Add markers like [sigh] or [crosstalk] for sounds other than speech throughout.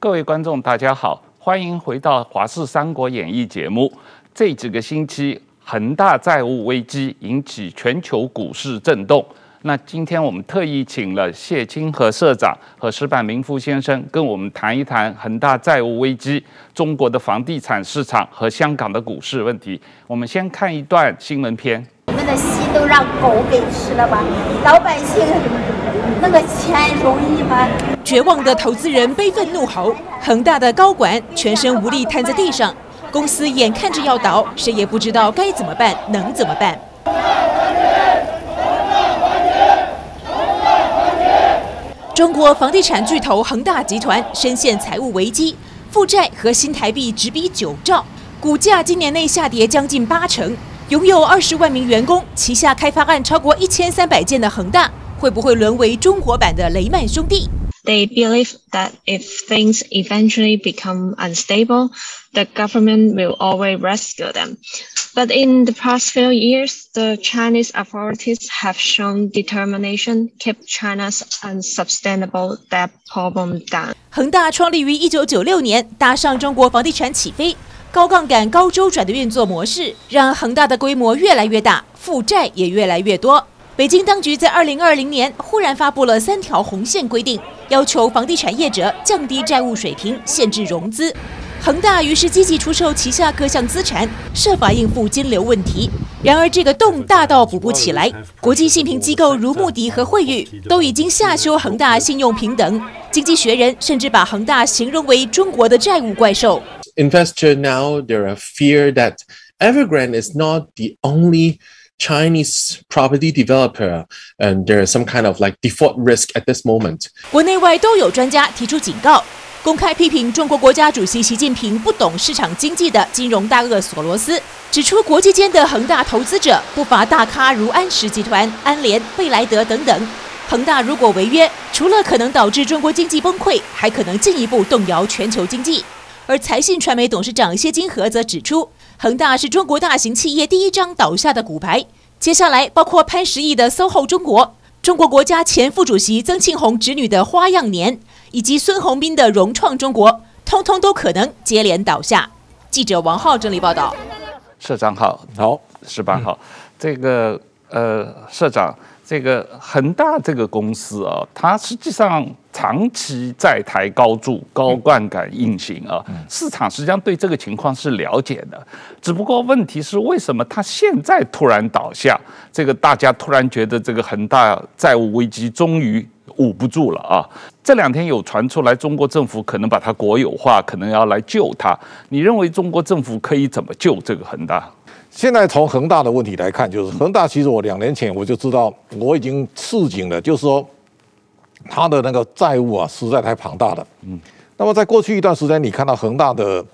各位观众，大家好，欢迎回到《华视三国演义》节目。这几个星期，恒大债务危机引起全球股市震动。那今天我们特意请了谢清和社长和石板明夫先生跟我们谈一谈恒大债务危机、中国的房地产市场和香港的股市问题。我们先看一段新闻片。你们的戏都让狗给吃了吧？老百姓那个钱容易吗？绝望的投资人悲愤怒吼，恒大的高管全身无力瘫在地上，公司眼看着要倒，谁也不知道该怎么办，能怎么办？中国房地产巨头恒大集团深陷财务危机，负债和新台币直逼九兆，股价今年内下跌将近八成。拥有二十万名员工、旗下开发案超过一千三百件的恒大，会不会沦为中国版的雷曼兄弟？They believe that if things eventually become unstable, the government will always rescue them. But in the past few years, the Chinese authorities have shown determination keep China's unsustainable debt problem down. 恒大创立于一九九六年，搭上中国房地产起飞、高杠杆、高周转的运作模式，让恒大的规模越来越大，负债也越来越多。北京当局在二零二零年忽然发布了三条红线规定，要求房地产业者降低债务水平，限制融资。恒大于是积极出售旗下各项资产，设法应付金流问题。然而，这个洞大到补不起来。国际信评机构如穆迪和惠誉都已经下修恒大信用评等。经济学人甚至把恒大形容为中国的债务怪兽。Investor now there are fear that Evergrande is not the only Chinese property developer, and there is some kind of like default risk at this moment. 国内外都有专家提出警告，公开批评中国国家主席习近平不懂市场经济的金融大鳄索罗斯，指出国际间的恒大投资者不乏大咖如安石集团、安联、贝莱德等等。恒大如果违约，除了可能导致中国经济崩溃，还可能进一步动摇全球经济。而财信传媒董事长谢金河则指出。恒大是中国大型企业第一张倒下的骨牌，接下来包括潘石屹的 SOHO 中国、中国国家前副主席曾庆红侄女的花样年，以及孙宏斌的融创中国，通通都可能接连倒下。记者王浩整理报道。社长好，好，矢板好，这个呃，社长。这个恒大这个公司啊，它实际上长期债台高筑、高杠杆运行啊，市场实际上对这个情况是了解的。只不过问题是，为什么它现在突然倒下？这个大家突然觉得这个恒大债务危机终于捂不住了啊！这两天有传出来，中国政府可能把它国有化，可能要来救它。你认为中国政府可以怎么救这个恒大？现在从恒大的问题来看，就是恒大其实我两年前我就知道，我已经示警了，就是说他的那个债务啊实在太庞大了。嗯，那么在过去一段时间，你看到恒大的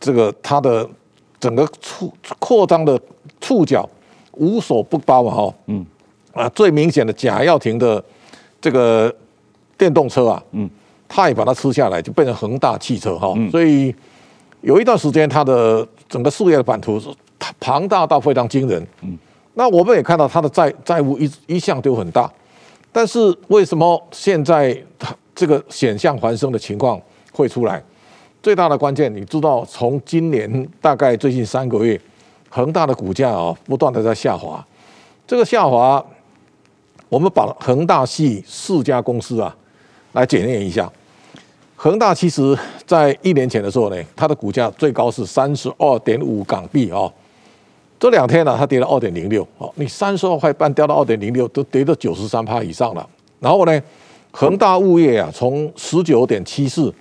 这个它的整个触扩张的触角无所不包嘛，哈，嗯，啊，最明显的贾跃亭的这个电动车啊，嗯，他也把它吃下来，就变成恒大汽车哈，所以有一段时间它的整个事业的版图是。庞大到非常惊人，嗯，那我们也看到它的债债务一一向都很大，但是为什么现在它这个险象环生的情况会出来？最大的关键，你知道，从今年大概最近三个月，恒大的股价啊不断的在下滑，这个下滑，我们把恒大系四家公司啊来检验一下，恒大其实在一年前的时候呢，它的股价最高是三十二点五港币啊。这两天呢、它跌了二点零六，哦，你三十二块半掉到二点零六，都跌到九十三趴以上了。然后呢，恒大物业啊，从十九点七四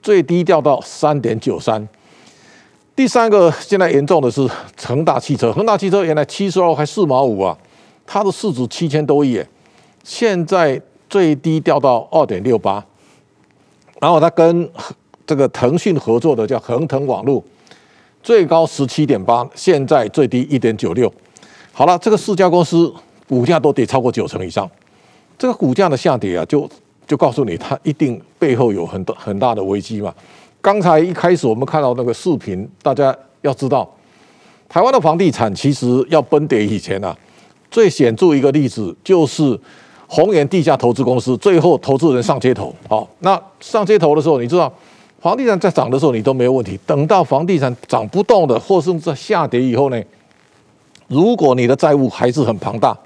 最低掉到三点九三。第三个现在严重的是恒大汽车，恒大汽车原来七十二块四毛五啊，它的市值七千多亿，现在最低掉到二点六八。然后它跟这个腾讯合作的叫恒腾网络。最高十七点八，现在最低一点九六。好了，这个四家公司股价都跌超过九成以上。这个股价的下跌啊，就就告诉你，它一定背后有很多很大的危机嘛。刚才一开始我们看到那个视频，大家要知道，台湾的房地产其实要崩跌以前啊，最显著一个例子就是宏源地下投资公司，最后投资人上街头。好，那上街头的时候，你知道房地产在涨的时候你都没有问题，等到房地产涨不动的，或是在下跌以后呢，如果你的债务还是很庞大，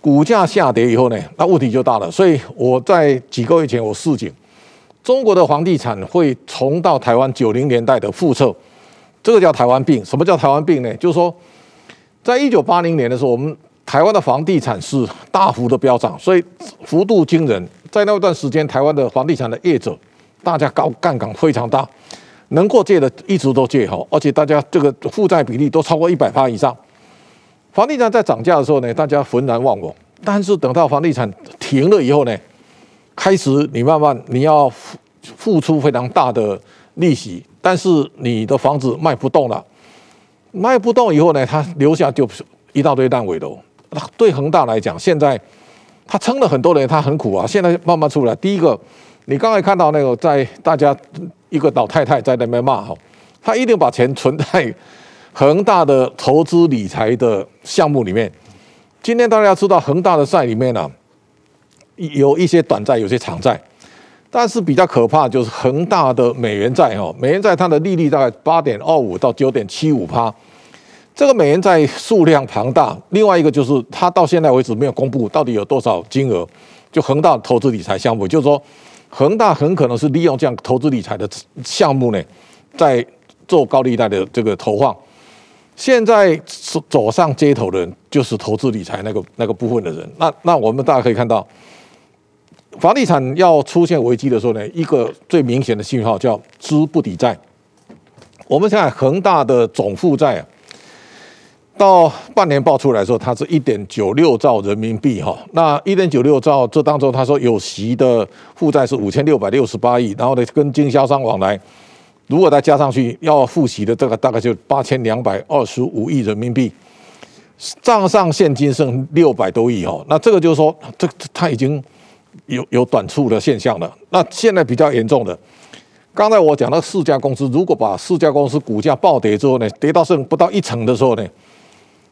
股价下跌以后呢，那问题就大了。所以我在几个月前我示警，中国的房地产会重到台湾九零年代的覆辙，这个叫台湾病。什么叫台湾病呢？就是说，在一九八零年的时候，我们台湾的房地产是大幅的飙涨，所以幅度惊人。在那段时间，台湾的房地产的业者，大家高杠杆非常大，能够借的一直都借好，而且大家这个负债比例都超过一百趴以上。房地产在涨价的时候呢，大家浑然忘我。但是等到房地产停了以后呢，开始你慢慢你要付付出非常大的利息，但是你的房子卖不动了，卖不动以后呢，它留下就一大堆烂尾楼。对恒大来讲，现在他撑了很多年，他很苦啊。现在慢慢出来，第一个，你刚才看到那个在大家一个老太太在那边骂哈，她一定把钱存在。恒大的投资理财的项目里面，今天大家知道，恒大的债里面呢、有一些短债，有些长债，但是比较可怕就是恒大的美元债哦，美元债它的利率大概八点二五到九点七五趴，这个美元债数量庞大。另外一个就是它到现在为止没有公布到底有多少金额，就恒大投资理财项目，就是说恒大很可能是利用这样投资理财的项目呢，在做高利贷的这个投放。现在走上街头的人，就是投资理财那个那个部分的人。那那我们大家可以看到，房地产要出现危机的时候呢，一个最明显的信号叫资不抵债。我们现在恒大的总负债啊，到半年报出来的时候，它是一点九六兆人民币哈。那一点九六兆这当中，他说有息的负债是五千六百六十八亿，然后呢，跟经销商往来。如果再加上去要付息的这个大概就八千两百二十五亿人民币，账上现金剩六百多亿哈，那这个就是说，这它已经有有短促的现象了。那现在比较严重的，刚才我讲到四家公司，如果把四家公司股价暴跌之后呢，跌到剩不到一成的时候呢，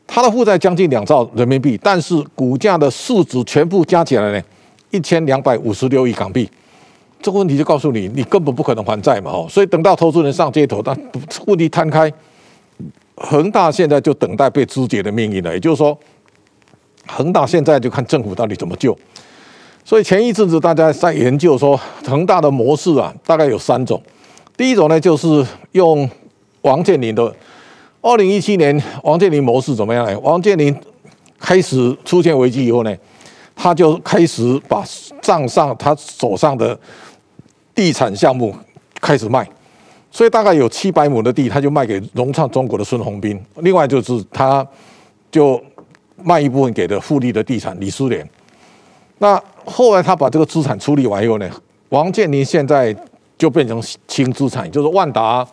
它的负债将近两兆人民币，但是股价的市值全部加起来呢，一千两百五十六亿港币。这个问题就告诉你，你根本不可能还债嘛！哦，所以等到投资人上街头，但问题摊开，恒大现在就等待被肢解的命运了。也就是说，恒大现在就看政府到底怎么救。所以前一阵子大家在研究说，恒大的模式啊，大概有三种。第一种呢，就是用王健林的二零一七年王健林模式怎么样呢？王健林开始出现危机以后呢，他就开始把账上他手上的。地产项目开始卖，所以大概有七百亩的地，他就卖给融创中国的孙宏斌。另外就是他，就卖一部分给的富力的地产李思廉。那后来他把这个资产处理完以后呢，王健林现在就变成轻资产，就是万达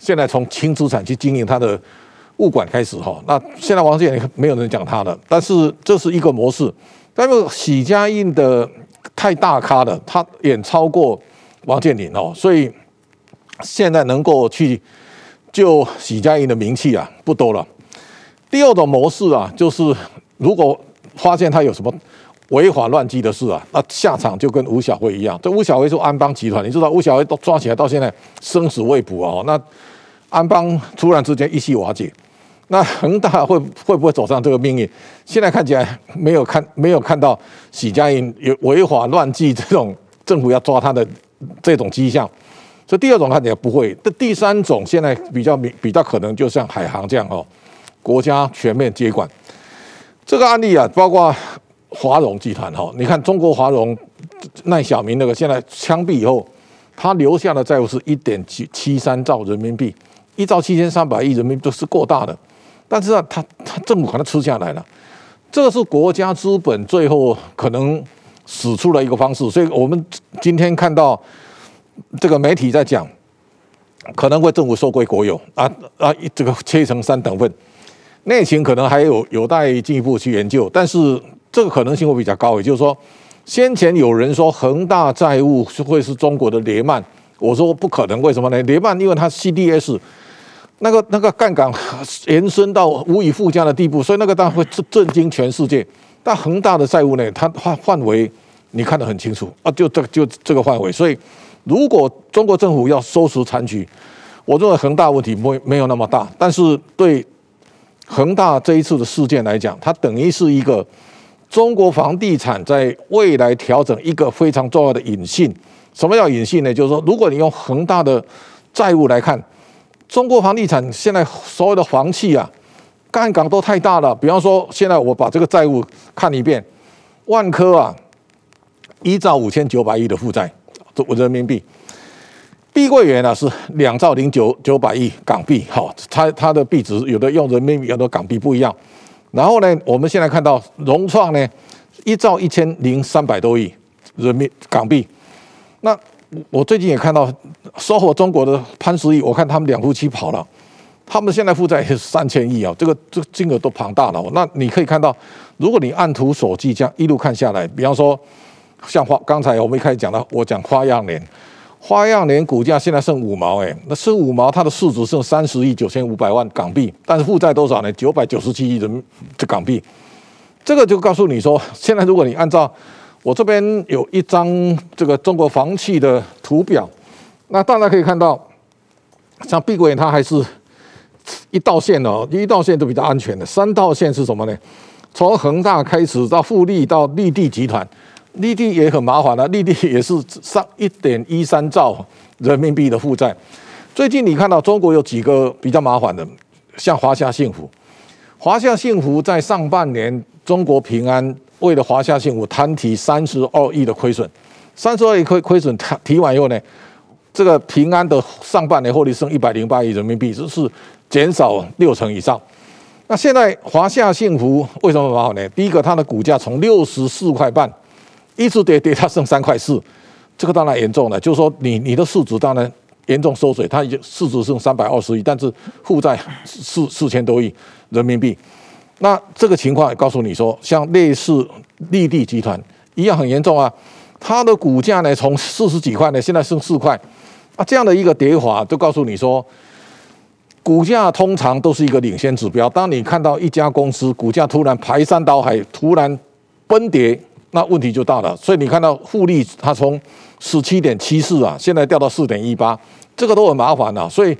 现在从轻资产去经营他的物管开始哈。那现在王健林没有人讲他的，但是这是一个模式。但是许家印的太大咖了，他远超过。王健林哦，所以现在能够去救许家印的名气啊不多了。第二种模式啊，就是如果发现他有什么违法乱纪的事啊，那下场就跟吴小辉一样。这吴小辉是安邦集团，你知道吴小辉都抓起来到现在生死未卜哦。那安邦突然之间一夕瓦解，那恒大会会不会走上这个命运？现在看起来没有看没有看到许家印有违法乱纪这种政府要抓他的。这种迹象，所以第二种看起来不会。这第三种现在比较明比较可能，就像海航这样哦，国家全面接管。这个案例啊，包括华融集团哈，你看中国华融赖小民那个，现在枪毙以后，他留下的债务是一点七七三兆人民币，一兆七千三百亿人民币都是过大的。但是啊，他他政府把它吃下来了，这个是国家资本最后可能。使出了一个方式，所以我们今天看到这个媒体在讲，可能会政府收归国有啊啊，这个切成三等份，内情可能还有有待进一步去研究，但是这个可能性会比较高。也就是说，先前有人说恒大债务是会是中国的雷曼，我说不可能，为什么呢？雷曼因为它 CDS 那个那个杠杆延伸到无以复加的地步，所以那个当然会震震惊全世界。但恒大的债务呢，它范范围你看得很清楚啊，就这个就这个范围，所以如果中国政府要收拾残局，我认为恒大问题没没有那么大，但是对恒大这一次的事件来讲，它等于是一个中国房地产在未来调整一个非常重要的引信。什么叫引信呢？就是说，如果你用恒大的债务来看，中国房地产现在所有的房企啊。杠杆都太大了，比方说，现在我把这个债务看一遍，万科啊，一兆五千九百亿的负债，这人民币；碧桂园呢是两兆零九九百亿港币，好，它它的币值有的用人民币，有的港币不一样。然后呢，我们现在看到融创呢，一兆一千零三百多亿人民港币。那我最近也看到 SOHO 中国的潘石屹，我看他们两夫妻跑了。他们现在负债是三千亿啊，这个这个金额都庞大了。那你可以看到，如果你按图索骥这样一路看下来，比方说像花，刚才我们一开始讲到，我讲花样年，花样年股价现在剩五毛，哎，那剩五毛，它的市值剩三十亿九千五百万港币，但是负债多少呢？九百九十七亿人民的港币。这个就告诉你说，现在如果你按照我这边有一张这个中国房企的图表，那大家可以看到，像碧桂园它还是。一道线哦，一道线都比较安全的。三道线是什么呢？从恒大开始到富力到绿地集团，绿地也很麻烦了，绿地也是上一点一三兆人民币的负债。最近你看到中国有几个比较麻烦的，像华夏幸福，华夏幸福在上半年中国平安为了华夏幸福摊提三十二亿的亏损，三十二亿亏亏损提提完以后呢，这个平安的上半年获利剩一百零八亿人民币，这是。减少六成以上。那现在华夏幸福为什么麻烦呢？第一个，它的股价从六十四块半一直跌跌，它剩三块四，这个当然严重了。就是说你，你你的市值当然严重缩水，它已经市值剩三百二十亿，但是负债四四千多亿人民币。那这个情况告诉你说，像类似绿地集团一样很严重啊。它的股价呢，从四十几块呢，现在剩四块啊，这样的一个跌法，就告诉你说。股价通常都是一个领先指标。当你看到一家公司股价突然排山倒海、突然崩跌，那问题就大了。所以你看到富力，它从十七点七四啊，现在掉到四点一八，这个都很麻烦了。所以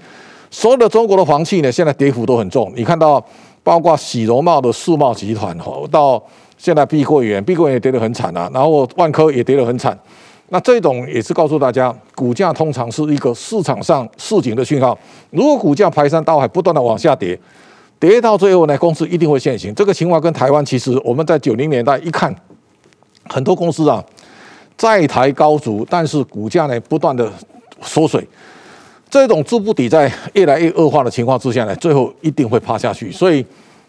所有的中国的房企呢，现在跌幅都很重。你看到包括喜容茂的世茂集团，到现在碧桂园，碧桂园也跌得很惨啊。然后万科也跌得很惨。那这种也是告诉大家，股价通常是一个市场上示警的讯号。如果股价排山倒海，不断的往下跌，跌到最后呢，公司一定会现形。这个情况跟台湾其实我们在九零年代一看，很多公司啊债台高筑，但是股价呢不断的缩水。这种资不抵债越来越恶化的情况之下呢，最后一定会趴下去。所以，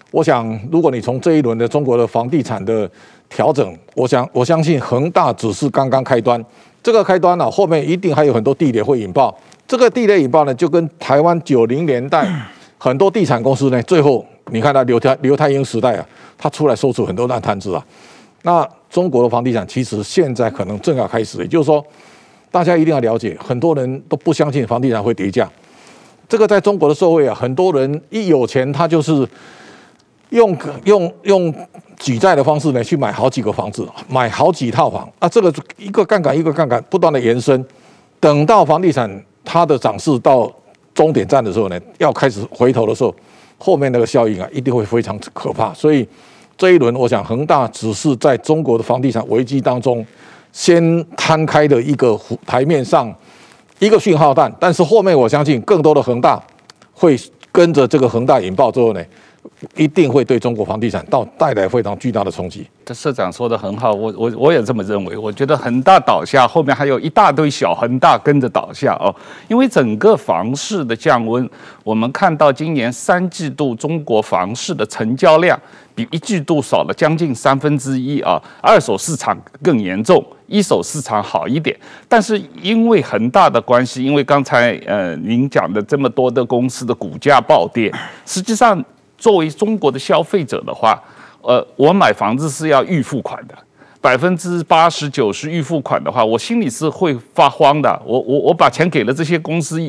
我想，如果你从这一轮的中国的房地产的调整，我想我相信恒大只是刚刚开端，这个开端呢、后面一定还有很多地雷会引爆。这个地雷引爆呢，就跟台湾九零年代很多地产公司呢，最后你看到刘太刘太英时代啊，他出来收出很多烂摊子啊。那中国的房地产其实现在可能正要开始，也就是说，大家一定要了解，很多人都不相信房地产会跌价。这个在中国的社会啊，很多人一有钱，他就是。用用用举债的方式呢，去买好几个房子，买好几套房啊，这个一个杠杆一个杠杆不断的延伸，等到房地产它的涨势到终点站的时候呢，要开始回头的时候，后面那个效应啊，一定会非常可怕。所以这一轮，我想恒大只是在中国的房地产危机当中先摊开的一个台面上一个讯号弹，但是后面我相信更多的恒大会跟着这个恒大引爆之后呢。一定会对中国房地产到带来非常巨大的冲击。这社长说的很好，我我我也这么认为。我觉得恒大倒下，后面还有一大堆小恒大跟着倒下哦。因为整个房市的降温，我们看到今年三季度中国房市的成交量比一季度少了将近三分之一啊。二手市场更严重，一手市场好一点。但是因为恒大的关系，因为刚才呃您讲的这么多的公司的股价暴跌，实际上。作为中国的消费者的话，呃，我买房子是要预付款的，百分之八十九十预付款的话，我心里是会发慌的。我我我把钱给了这些公司，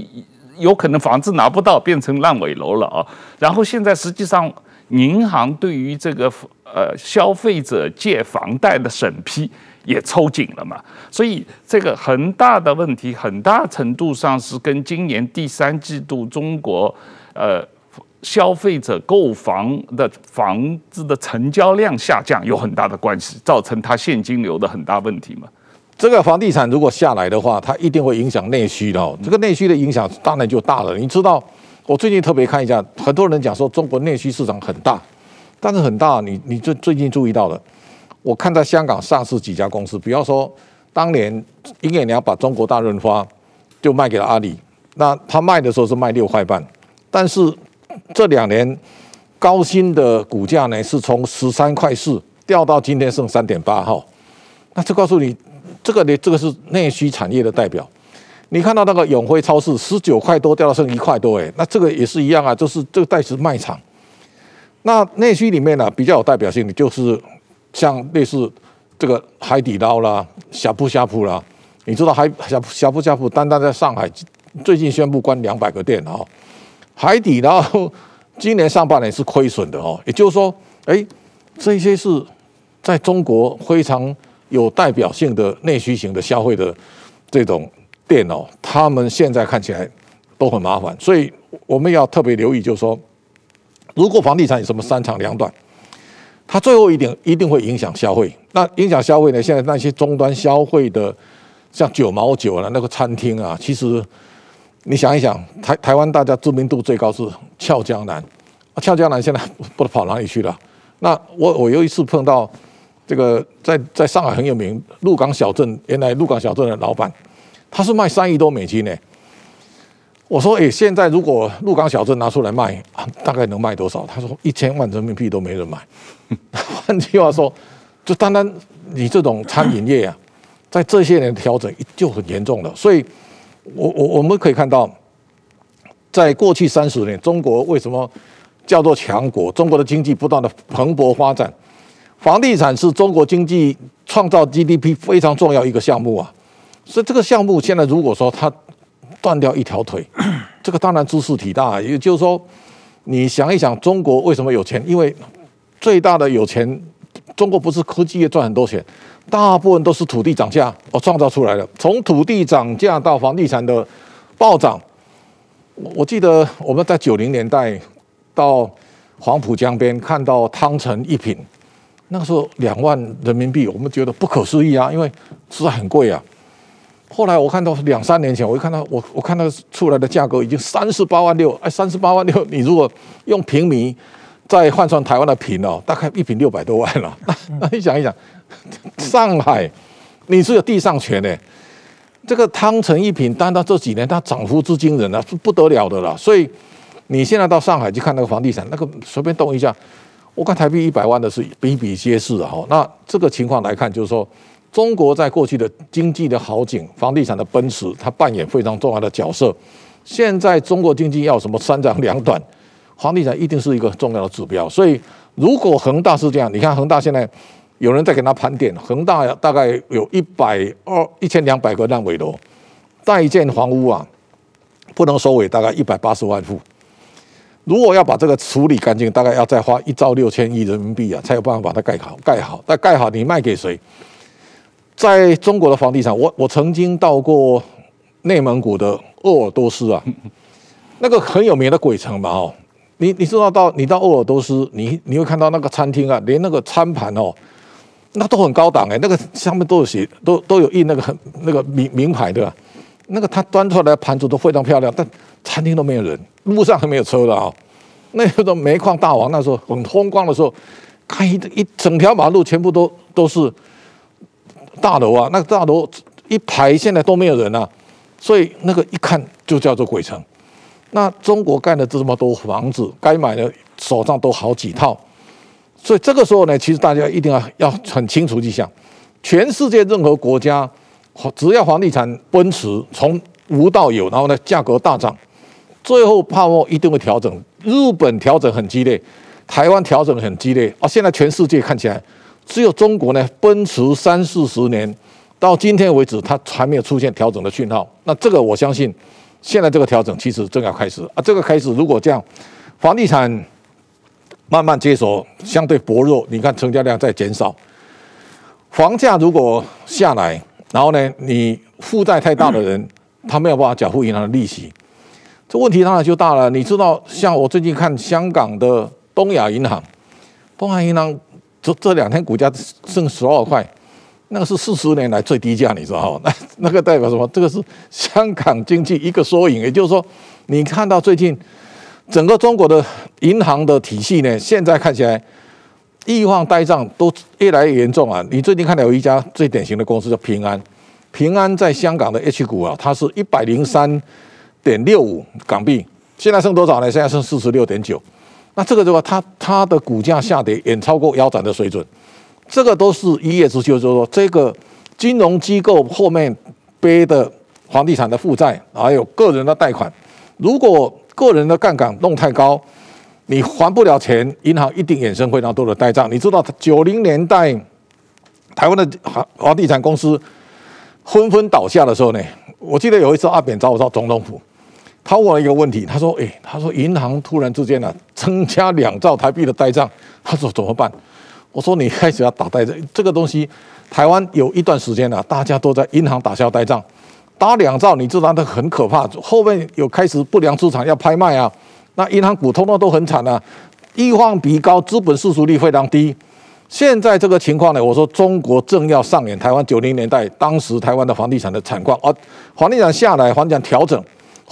有可能房子拿不到，变成烂尾楼了啊。然后现在实际上，银行对于这个呃消费者借房贷的审批也抽紧了嘛。所以这个恒大的问题，很大程度上是跟今年第三季度中国呃消费者购房的房子的成交量下降有很大的关系，造成它现金流的很大问题嘛。这个房地产如果下来的话，它一定会影响内需的。这个内需的影响当然就大了。你知道，我最近特别看一下，很多人讲说中国内需市场很大，但是很大，你你最最近注意到了？我看在香港上市几家公司，比方说当年英业达把中国大润发就卖给了阿里，那他卖的时候是卖六块半，但是这两年高鑫的股价呢是从十三块四掉到今天剩三点八号，那就告诉你。这个呢，这个是内需产业的代表。你看到那个永辉超市十九块多掉到剩一块多，哎，那这个也是一样啊，就是这个代持卖场。那内需里面呢，比较有代表性的就是像类似这个海底捞啦、呷哺呷哺啦。你知道海呷呷哺呷哺单单在上海最近宣布关两百个店哦。海底捞 [laughs] 今年上半年是亏损的哦，也就是说，哎，这些是在中国非常。有代表性的内需型的消费的这种电哦，他们现在看起来都很麻烦，所以我们要特别留意，就是说，如果房地产有什么三长两短，它最后一点一定会影响消费。那影响消费呢？现在那些终端消费的，像九毛九了那个餐厅啊，其实你想一想，台台湾大家知名度最高是俏江南，俏江南现在不知道跑哪里去了。那我我有一次碰到。这个在在上海很有名，鹿港小镇，原来鹿港小镇的老板，他是卖三亿多美金呢。我说，哎，现在如果鹿港小镇拿出来卖，大概能卖多少？他说，一千万人民币都没人买。[laughs] 换句话说，就单单你这种餐饮业啊，在这些年调整就很严重了。所以，我我我们可以看到，在过去三十年，中国为什么叫做强国？中国的经济不断的蓬勃发展。房地产是中国经济创造 GDP 非常重要一个项目啊，所以这个项目现在如果说它断掉一条腿，这 [clears throat] 个当然知识体大。也就是说，你想一想，中国为什么有钱？因为最大的有钱，中国不是科技业赚很多钱，大部分都是土地涨价而创造出来的。从土地涨价到房地产的暴涨，我记得我们在九零年代到黄浦江边看到汤臣一品。那个时候两万人民币，我们觉得不可思议啊，因为实在很贵啊。后来我看到两三年前，我一看到我我看到出来的价格已经三十八万六，哎，三十八万六，你如果用平米再换算台湾的平哦，大概一平六百多万了。[laughs] 那你想一想，上海你是有地上权的，这个汤臣一品，单到这几年它涨幅之惊人啊，是不得了的了。所以你现在到上海去看那个房地产，那个随便动一下。我看台币一百万的是比比皆是啊！哈，那这个情况来看，就是说，中国在过去的经济的好景，房地产的奔驰，它扮演非常重要的角色。现在中国经济要什么三长两短，房地产一定是一个重要的指标。所以，如果恒大是这样，你看恒大现在有人在给他盘点，恒大大概有一百二一千两百个烂尾楼，待建房屋啊，不能收尾，大概一百八十万户。如果要把这个处理干净，大概要再花一兆六千亿人民币啊，才有办法把它盖好。盖好，但盖好你卖给谁？在中国的房地产，我我曾经到过内蒙古的鄂尔多斯啊，[laughs] 那个很有名的鬼城嘛哦，你你知道到你到鄂尔多斯，你你会看到那个餐厅啊，连那个餐盘哦，那都很高档哎，那个上面都有写，都都有印那个很那个名名牌的，那个他端出来的盘子都非常漂亮，但餐厅都没有人。路上还没有车的啊！那个时煤矿大王那时候很风光的时候，看一一整条马路全部都都是大楼啊，那个大楼一排现在都没有人啊，所以那个一看就叫做鬼城。那中国盖了这么多房子，该买的手上都好几套，所以这个时候呢，其实大家一定要要很清楚去想，全世界任何国家，只要房地产奔驰，从无到有，然后呢价格大涨。最后泡沫一定会调整，日本调整很激烈，台湾调整很激烈啊！现在全世界看起来，只有中国呢，奔驰三四十年，到今天为止，它还没有出现调整的讯号。那这个我相信，现在这个调整其实正要开始啊！这个开始如果这样，房地产慢慢接手，相对薄弱，你看成交量在减少，房价如果下来，然后呢，你负债太大的人，他没有办法缴付银行的利息，这问题当然就大了。你知道，像我最近看香港的东亚银行，东亚银行这这两天股价剩十二块，那个是四十年来最低价，你知道吗？那 [laughs] 那个代表什么？这个是香港经济一个缩影。也就是说，你看到最近整个中国的银行的体系呢，现在看起来。易放呆账都越来越严重啊！你最近看到有一家最典型的公司叫平安，平安在香港的 H 股啊，它是一百零三点六五港币，现在剩多少呢？现在剩四十六点九。那这个的话，它它的股价下跌远超过腰斩的水准，这个都是一叶之秋，就是说这个金融机构后面背的房地产的负债，还有个人的贷款，如果个人的杠杆弄太高。你还不了钱，银行一定衍生非常多的呆账。你知道，九零年代台湾的房房地产公司纷纷倒下的时候呢，我记得有一次阿扁找我到总统府，他问我一个问题，他说：“哎，他说银行突然之间呢、增加两兆台币的呆账，他说怎么办？”我说：“你开始要打呆账，这个东西台湾有一段时间啊，大家都在银行打消呆账，打两兆，你知道那很可怕，后面有开始不良资产要拍卖啊。”那银行股通通都很惨啊，易放比高，资本市足率非常低。现在这个情况呢，我说中国正要上演台湾九零年代当时台湾的房地产的惨况，而房地产下来，房地产调整，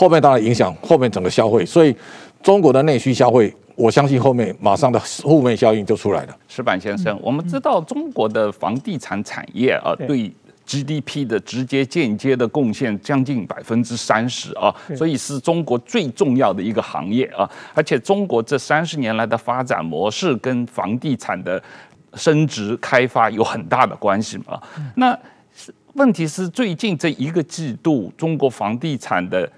后面当然影响后面整个消费，所以中国的内需消费，我相信后面马上的负面效应就出来了。石板先生，我们知道中国的房地产产业啊，对。GDP 的直接、间接的贡献将近百分之三十啊，所以是中国最重要的一个行业啊。而且中国这三十年来的发展模式跟房地产的升值开发有很大的关系嘛。那问题是最近这一个季度，中国房地产的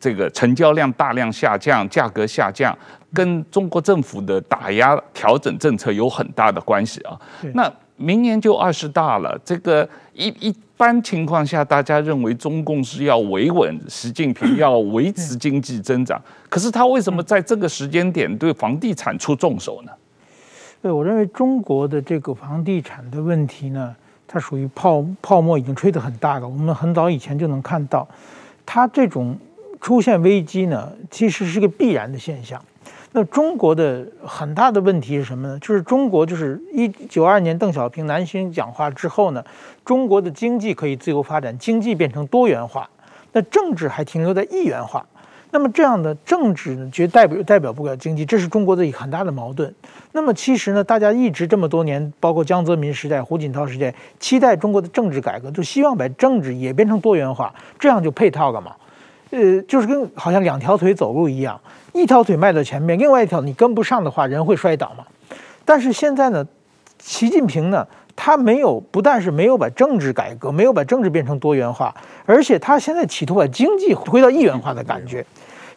这个成交量大量下降，价格下降，跟中国政府的打压调整政策有很大的关系啊。那明年就二十大了，这个一一般情况下，大家认为中共是要维稳，习近平要维持经济增长。可是他为什么在这个时间点对房地产出重手呢？对，我认为中国的这个房地产的问题呢，它属于泡泡沫已经吹得很大了。我们很早以前就能看到，它这种出现危机呢，其实是个必然的现象。那中国的很大的问题是什么呢？就是中国就是一九二年邓小平南巡讲话之后呢，中国的经济可以自由发展，经济变成多元化，那政治还停留在一元化。那么这样的政治呢，绝代表代表不了经济，这是中国的一个很大的矛盾。那么其实呢，大家一直这么多年，包括江泽民时代、胡锦涛时代，期待中国的政治改革，就希望把政治也变成多元化，这样就配套了嘛。呃，就是跟好像两条腿走路一样。一条腿迈到前面，另外一条你跟不上的话，人会摔倒嘛。但是现在呢，习近平呢，他没有，不但是没有把政治改革，没有把政治变成多元化，而且他现在企图把经济回到一元化的感觉。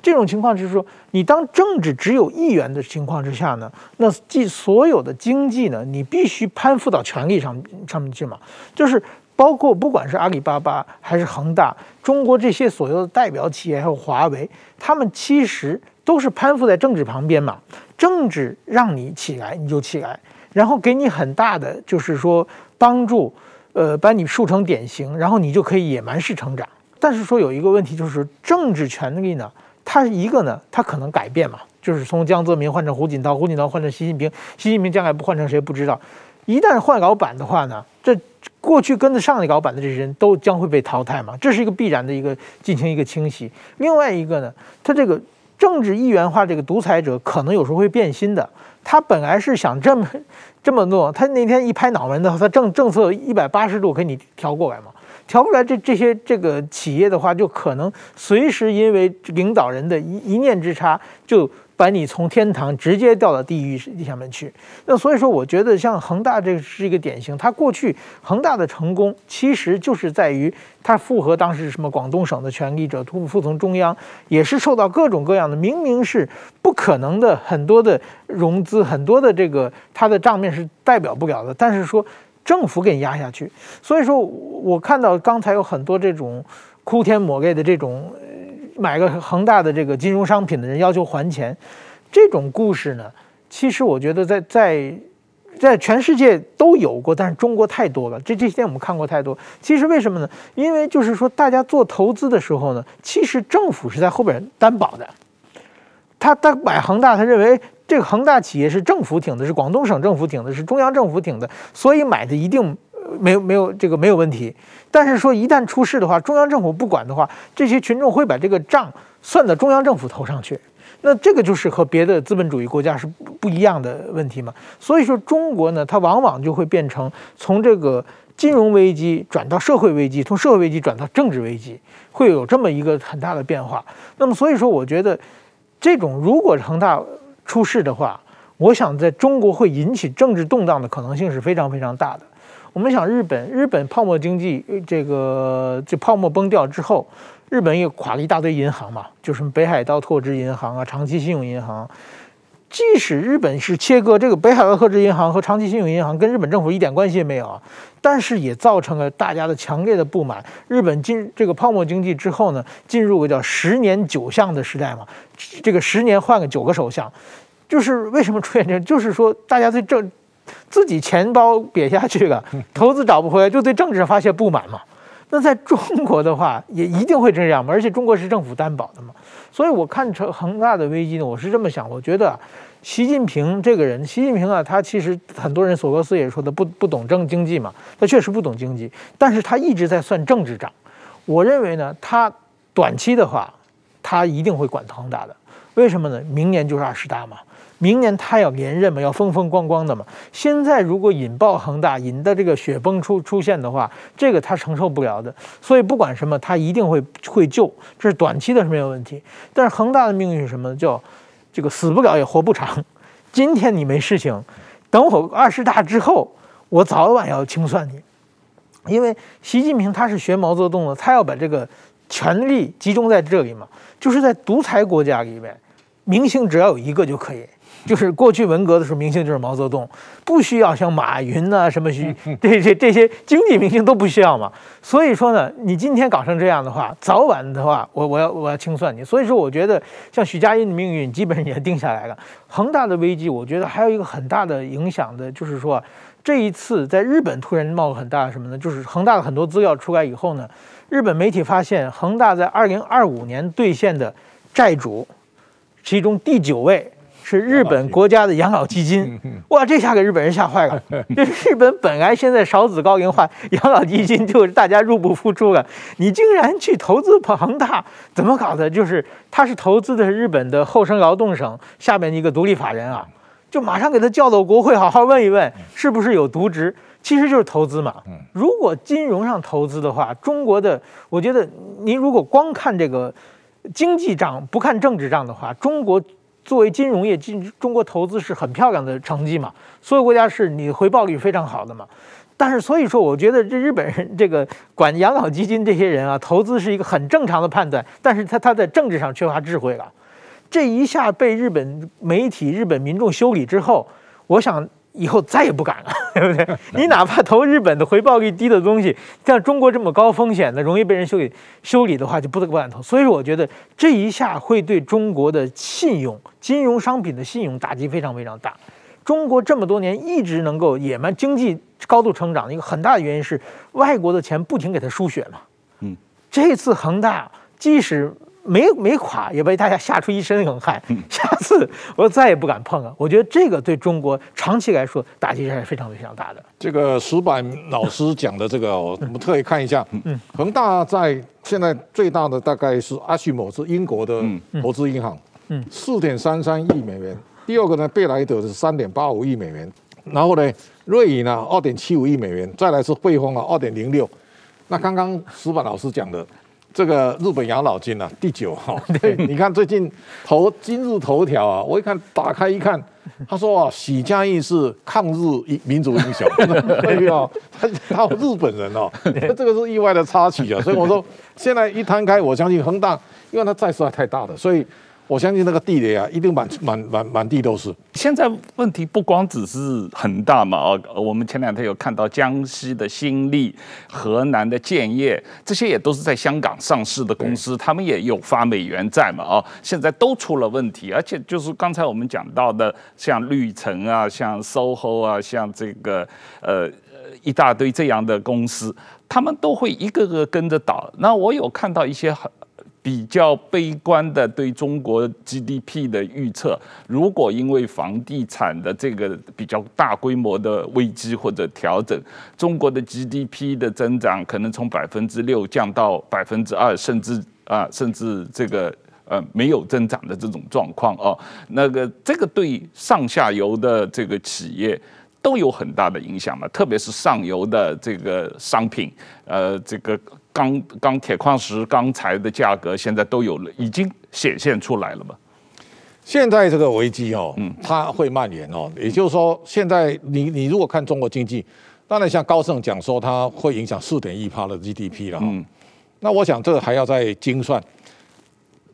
这种情况就是说，你当政治只有一元的情况之下呢，那即所有的经济呢，你必须攀附到权力上上面去嘛，就是。包括不管是阿里巴巴还是恒大，中国这些所有的代表企业，还有华为，他们其实都是攀附在政治旁边嘛。政治让你起来，你就起来，然后给你很大的就是说帮助，呃，把你树成典型，然后你就可以野蛮式成长。但是说有一个问题，就是政治权力呢，它一个呢，它可能改变嘛，就是从江泽民换成胡锦涛，胡锦涛换成习近平，习近平将来不换成谁不知道。一旦换老板的话呢，这过去跟着上一老板的这些人都将会被淘汰嘛，这是一个必然的一个进行一个清洗。另外一个呢，他这个政治一元化，这个独裁者可能有时候会变心的。他本来是想这么 [laughs] 这么弄，他那天一拍脑门的话，他政政策一百八十度给你调过来嘛，调过来这这些这个企业的话，就可能随时因为领导人的一一念之差就。把你从天堂直接掉到地狱下面去，那所以说，我觉得像恒大这是一个典型。它过去恒大的成功，其实就是在于它附和当时什么广东省的权力者，服服从中央，也是受到各种各样的明明是不可能的很多的融资，很多的这个它的账面是代表不了的，但是说政府给压下去。所以说我看到刚才有很多这种哭天抹泪的这种。买个恒大的这个金融商品的人要求还钱，这种故事呢，其实我觉得在在在全世界都有过，但是中国太多了。这这些天我们看过太多。其实为什么呢？因为就是说，大家做投资的时候呢，其实政府是在后边担保的。他他买恒大，他认为这个恒大企业是政府挺的，是广东省政府挺的，是中央政府挺的，所以买的一定没有没有这个没有问题。但是说一旦出事的话，中央政府不管的话，这些群众会把这个账算到中央政府头上去。那这个就是和别的资本主义国家是不一样的问题嘛。所以说中国呢，它往往就会变成从这个金融危机转到社会危机，从社会危机转到政治危机，会有这么一个很大的变化。那么所以说，我觉得这种如果恒大出事的话，我想在中国会引起政治动荡的可能性是非常非常大的。我们想日本，日本泡沫经济这个这泡沫崩掉之后。日本也垮了一大堆银行嘛，就是北海道拓殖银行啊、长期信用银行。即使日本是切割这个北海道拓殖银行和长期信用银行，跟日本政府一点关系也没有啊，但是也造成了大家的强烈的不满。日本进这个泡沫经济之后呢，进入个叫十年九相的时代嘛，这个十年换个九个首相，就是为什么出现这？就是说大家对政自己钱包瘪下去了，[laughs] 投资找不回来，就对政治上发泄不满嘛。那在中国的话，也一定会这样嘛？而且中国是政府担保的嘛，所以我看成恒大的危机呢，我是这么想，我觉得习近平这个人，习近平啊，他其实很多人索罗斯也说的不不懂政经济嘛，他确实不懂经济，但是他一直在算政治账。我认为呢，他短期的话，他一定会管恒大的，为什么呢？明年就是二十大嘛。明年他要连任嘛，要风风光光的嘛。现在如果引爆恒大，引的这个雪崩出出现的话，这个他承受不了的。所以不管什么，他一定会会救，这是短期的是没有问题。但是恒大的命运是什么？叫这个死不了也活不长。[laughs] 今天你没事情，等会二十大之后，我早晚要清算你。因为习近平他是学毛泽东的，他要把这个权力集中在这里嘛，就是在独裁国家里面，明星只要有一个就可以。就是过去文革的时候，明星就是毛泽东，不需要像马云呐、啊、什么徐 [laughs] 这些这些经济明星都不需要嘛。所以说呢，你今天搞成这样的话，早晚的话，我我要我要清算你。所以说，我觉得像许家印的命运基本上也定下来了。恒大的危机，我觉得还有一个很大的影响的，就是说这一次在日本突然冒很大的什么呢？就是恒大的很多资料出来以后呢，日本媒体发现恒大在二零二五年兑现的债主，其中第九位。是日本国家的养老基金，哇，这下给日本人吓坏了。[laughs] 这日本本来现在少子高龄化，养老基金 [laughs] 就是大家入不敷出了。你竟然去投资庞大，怎么搞的？就是他是投资的是日本的厚生劳动省下面的一个独立法人啊，就马上给他叫到国会，好好问一问，是不是有渎职？其实就是投资嘛。如果金融上投资的话，中国的，我觉得您如果光看这个经济账，不看政治账的话，中国。作为金融业，进中国投资是很漂亮的成绩嘛，所有国家是你回报率非常好的嘛。但是所以说，我觉得这日本人这个管养老基金这些人啊，投资是一个很正常的判断，但是他他在政治上缺乏智慧了。这一下被日本媒体、日本民众修理之后，我想。以后再也不敢了，[laughs] 对不对？你哪怕投日本的回报率低的东西，像中国这么高风险的、容易被人修理修理的话，就不得不敢投。所以说，我觉得这一下会对中国的信用、金融商品的信用打击非常非常大。中国这么多年一直能够野蛮经济高度成长的一个很大的原因是外国的钱不停给他输血嘛。嗯，这次恒大即使。没没垮，也被大家吓出一身冷汗。[laughs] 下次我再也不敢碰了。我觉得这个对中国长期来说打击还是非常非常大的。这个石板老师讲的这个，我们特意看一下。嗯，恒大在现在最大的大概是阿西姆，是英国的投资银行。嗯，四点三三亿美元。第二个呢，贝莱德是三点八五亿美元。然后呢，瑞银呢二点七五亿美元。再来是汇丰啊二点零六。那刚刚石板老师讲的。这个日本养老金啊，第九号。[laughs] 对，你看最近头今日头条啊，我一看打开一看，他说啊，许家印是抗日民族英雄，[laughs] 对啊，他他日本人哦，这个是意外的插曲啊。所以我说，现在一摊开，我相信恒大，因为它债实在太大了，所以我相信那个地雷啊，一定满满满满地都是。现在问题不光只是恒大嘛，哦，我们前两天有看到江西的新力、河南的建业，这些也都是在香港上市的公司，他们也有发美元债嘛，哦，现在都出了问题，而且就是刚才我们讲到的，像绿城啊，像 SOHO 啊，像这个呃一大堆这样的公司，他们都会一个个跟着倒。那我有看到一些很。比较悲观的对中国 GDP 的预测，如果因为房地产的这个比较大规模的危机或者调整，中国的 GDP 的增长可能从百分之六降到百分之二，甚至啊，甚至这个呃没有增长的这种状况哦，那个这个对上下游的这个企业都有很大的影响嘛，特别是上游的这个商品，呃，这个。钢钢铁矿石钢材的价格现在都有了，已经显现出来了嘛？现在这个危机哦，嗯，它会蔓延哦。也就是说，现在你你如果看中国经济，当然像高盛讲说，它会影响四点一趴的 GDP 了。嗯，那我想这个还要再精算。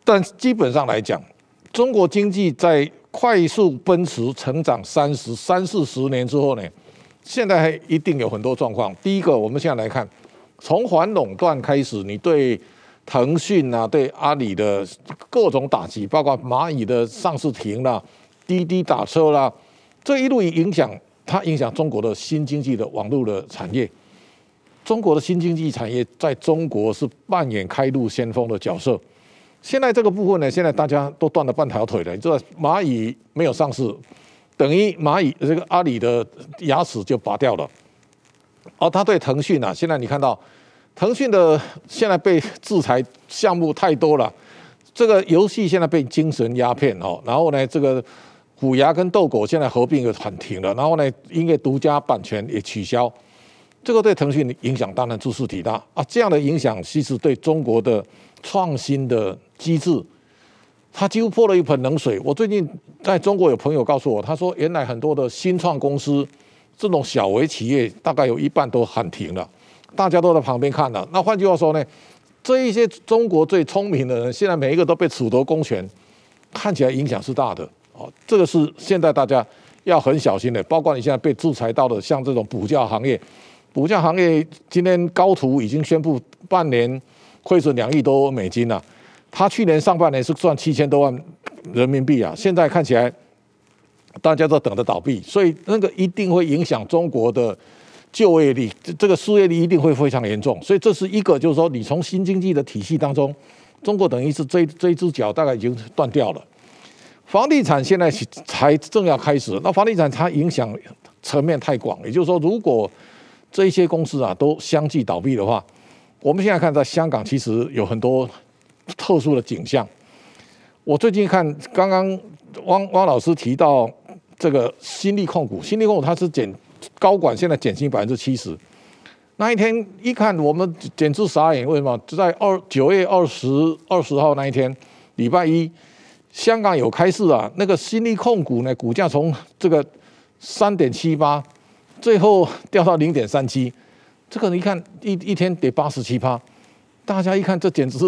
但基本上来讲，中国经济在快速奔驰成长三十三四十年之后呢，现在还一定有很多状况。第一个，我们现在来看。从反垄断开始，你对腾讯啊、对阿里的各种打击，包括蚂蚁的上市停了，滴滴打车啦，这一路影响，它影响中国的新经济的网络的产业。中国的新经济产业在中国是扮演开路先锋的角色。现在这个部分呢，现在大家都断了半条腿了。你知道蚂蚁没有上市，等于蚂蚁这个阿里的牙齿就拔掉了。哦，他对腾讯啊，现在你看到腾讯的现在被制裁项目太多了，这个游戏现在被精神鸦片哦，然后呢，这个虎牙跟斗狗现在合并又喊停了，然后呢，音乐独家版权也取消，这个对腾讯的影响当然就是体大啊。这样的影响其实对中国的创新的机制，它几乎泼了一盆冷水。我最近在中国有朋友告诉我，他说原来很多的新创公司。这种小微企业大概有一半都喊停了，大家都在旁边看了。那换句话说呢，这一些中国最聪明的人，现在每一个都被褫夺公权，看起来影响是大的。哦，这个是现在大家要很小心的。包括你现在被制裁到的，像这种补教行业，补教行业今天高途已经宣布半年亏损两亿多美金了，他去年上半年是赚七千多万人民币啊，现在看起来。大家都等着倒闭，所以那个一定会影响中国的就业率，这个失业率一定会非常严重。所以这是一个，就是说你从新经济的体系当中，中国等于是这这一只脚大概已经断掉了。房地产现在才正要开始，那房地产它影响层面太广，也就是说，如果这一些公司啊都相继倒闭的话，我们现在看在香港其实有很多特殊的景象。我最近看刚刚汪汪老师提到。这个新力控股，新力控股它是减高管，现在减薪百分之七十。那一天一看，我们简直傻眼。为什么？就在二九月二十二十号那一天，礼拜一，香港有开市啊。那个新力控股呢，股价从这个三点七八，最后掉到零点三七。这个你看一一天跌八十七趴，大家一看，这简直是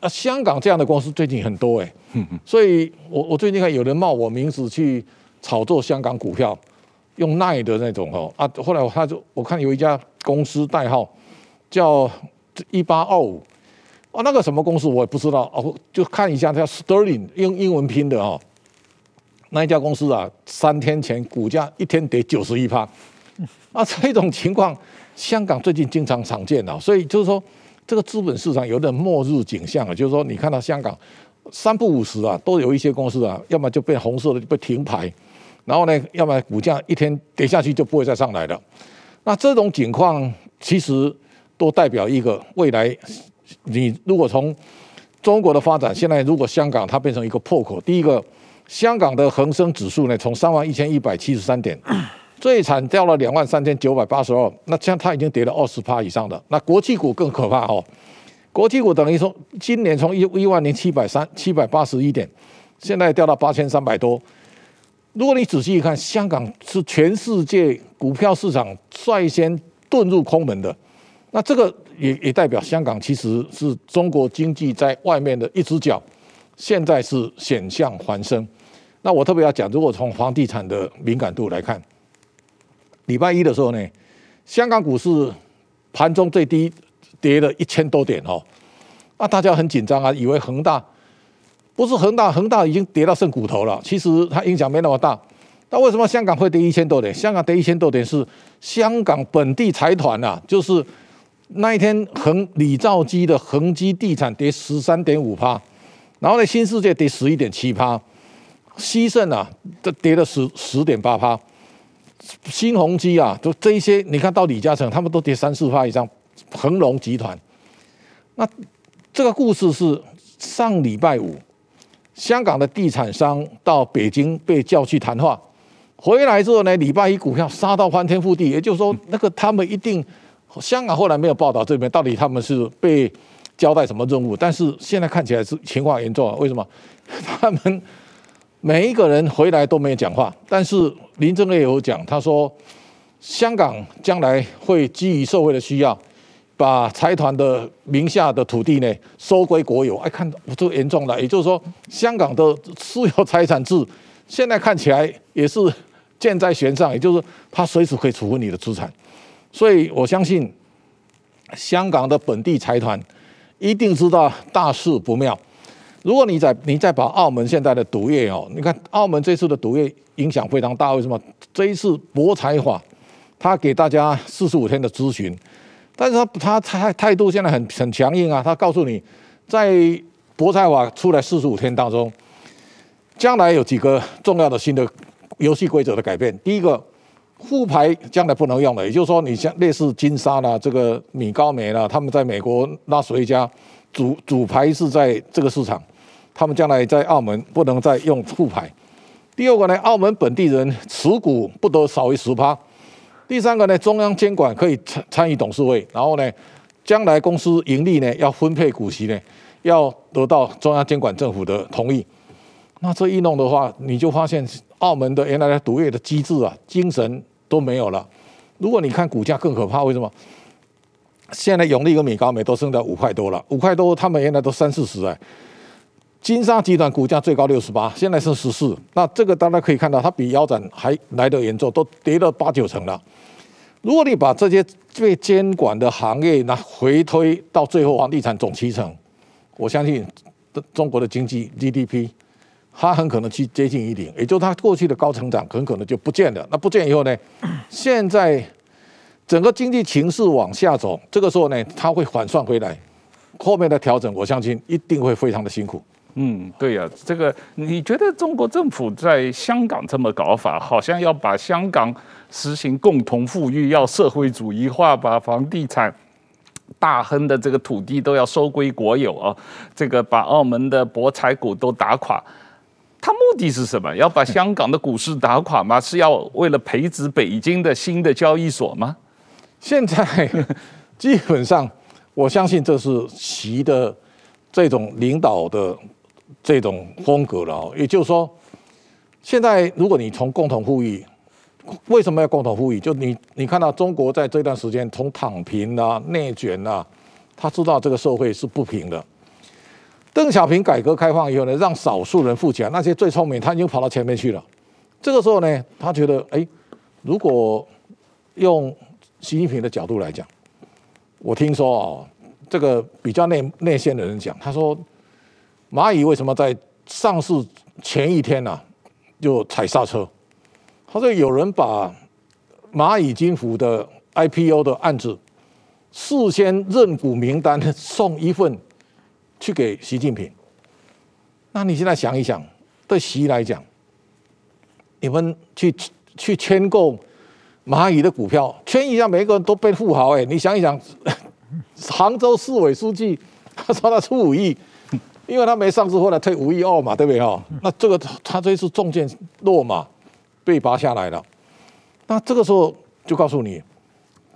啊！香港这样的公司最近很多哎。所以我我最近看有人冒我名字去。炒作香港股票，用奈的那种哦啊，后来他就我看有一家公司代号叫一八二五，啊那个什么公司我也不知道哦，就看一下叫 Sterling 用英文拼的哦，那一家公司啊，三天前股价一天跌九十一趴，啊这种情况香港最近经常常见啊，所以就是说这个资本市场有点末日景象啊，就是说你看到香港三不五时啊，都有一些公司啊，要么就变红色的就被停牌。然后呢，要么股价一天跌下去就不会再上来了。那这种情况其实都代表一个未来。你如果从中国的发展，现在如果香港它变成一个破口，第一个，香港的恒生指数呢，从三万一千一百七十三点，最惨掉了两万三千九百八十二，那这样它已经跌了二十趴以上的。那国际股更可怕哦，国际股等于说今年从一一万零七百三七百八十一点，现在掉到八千三百多。如果你仔细一看，香港是全世界股票市场率先遁入空门的，那这个也也代表香港其实是中国经济在外面的一只脚，现在是险象环生。那我特别要讲，如果从房地产的敏感度来看，礼拜一的时候呢，香港股市盘中最低跌了一千多点哦，那大家很紧张啊，以为恒大不是恒大，恒大已经跌到剩骨头了。其实它影响没那么大。那为什么香港会跌一千多点？香港跌一千多点是香港本地财团呐，就是那一天恒李兆基的恒基地产跌十三点五趴，然后呢新世界跌十一点七趴，西盛啊这跌了十十点八趴，新鸿基啊就这一些，你看到李嘉诚他们都跌三四趴以上，恒隆集团，那这个故事是上礼拜五香港的地产商到北京被叫去谈话。回来之后呢，礼拜一股票杀到翻天覆地，也就是说，那个他们一定，香港后来没有报道这边到底他们是被交代什么任务，但是现在看起来是情况严重啊。为什么？[laughs] 他们每一个人回来都没有讲话，但是林郑月娥有讲，他说香港将来会基于社会的需要，把财团的名下的土地呢收归国有。哎，看我这严重了，也就是说，香港的私有财产制现在看起来也是。箭在弦上，也就是他随时可以处分你的资产，所以我相信香港的本地财团一定知道大事不妙。如果你再你再把澳门现在的赌业哦，你看澳门这次的赌业影响非常大，为什么？这一次博彩法他给大家四十五天的咨询，但是他他态态度现在很很强硬啊，他告诉你在博彩法出来四十五天当中，将来有几个重要的新的。游戏规则的改变，第一个副牌将来不能用了，也就是说，你像类似金沙啦、这个米高梅啦，他们在美国拉斯维加主主牌是在这个市场，他们将来在澳门不能再用副牌。第二个呢，澳门本地人持股不得少于十趴。第三个呢，中央监管可以参参与董事会，然后呢，将来公司盈利呢要分配股息呢，要得到中央监管政府的同意。那这一弄的话，你就发现。澳门的原来的赌业的机制啊，精神都没有了。如果你看股价更可怕，为什么？现在永利跟米高梅都升到五块多了，五块多，他们原来都三四十哎。金沙集团股价最高六十八，现在是十四。那这个大家可以看到，它比腰斩还来得严重，都跌了八九成了。如果你把这些被监管的行业拿回推到最后，房地产总七成，我相信中国的经济 GDP。它很可能去接近于零，也就是它过去的高成长很可能就不见了。那不见以后呢？现在整个经济情势往下走，这个时候呢，它会反算回来，后面的调整，我相信一定会非常的辛苦。嗯，对呀、这个你觉得中国政府在香港这么搞法，好像要把香港实行共同富裕，要社会主义化，把房地产大亨的这个土地都要收归国有啊，这个把澳门的博彩股都打垮。他目的是什么？要把香港的股市打垮吗？是要为了培植北京的新的交易所吗？现在基本上，我相信这是习的这种领导的这种风格了。也就是说，现在如果你从共同富裕，为什么要共同富裕？就你你看到中国在这段时间从躺平啊、内卷啊，他知道这个社会是不平的。邓小平改革开放以后呢，让少数人富起来，那些最聪明，他已经跑到前面去了。这个时候呢，他觉得，哎，如果用习近平的角度来讲，我听说啊，这个比较内内线的人讲，他说，蚂蚁为什么在上市前一天呢、就踩刹车？他说有人把蚂蚁金服的 IPO 的案子事先认股名单送一份。去给习近平，那你现在想一想，对习来讲，你们去去签购蚂蚁的股票，签一下，每一个人都变富豪哎！你想一想，杭州市委书记他说他出五亿，因为他没上市，后来退五亿二嘛，对不对哈？那这个他这次中箭落马，被拔下来了。那这个时候就告诉你，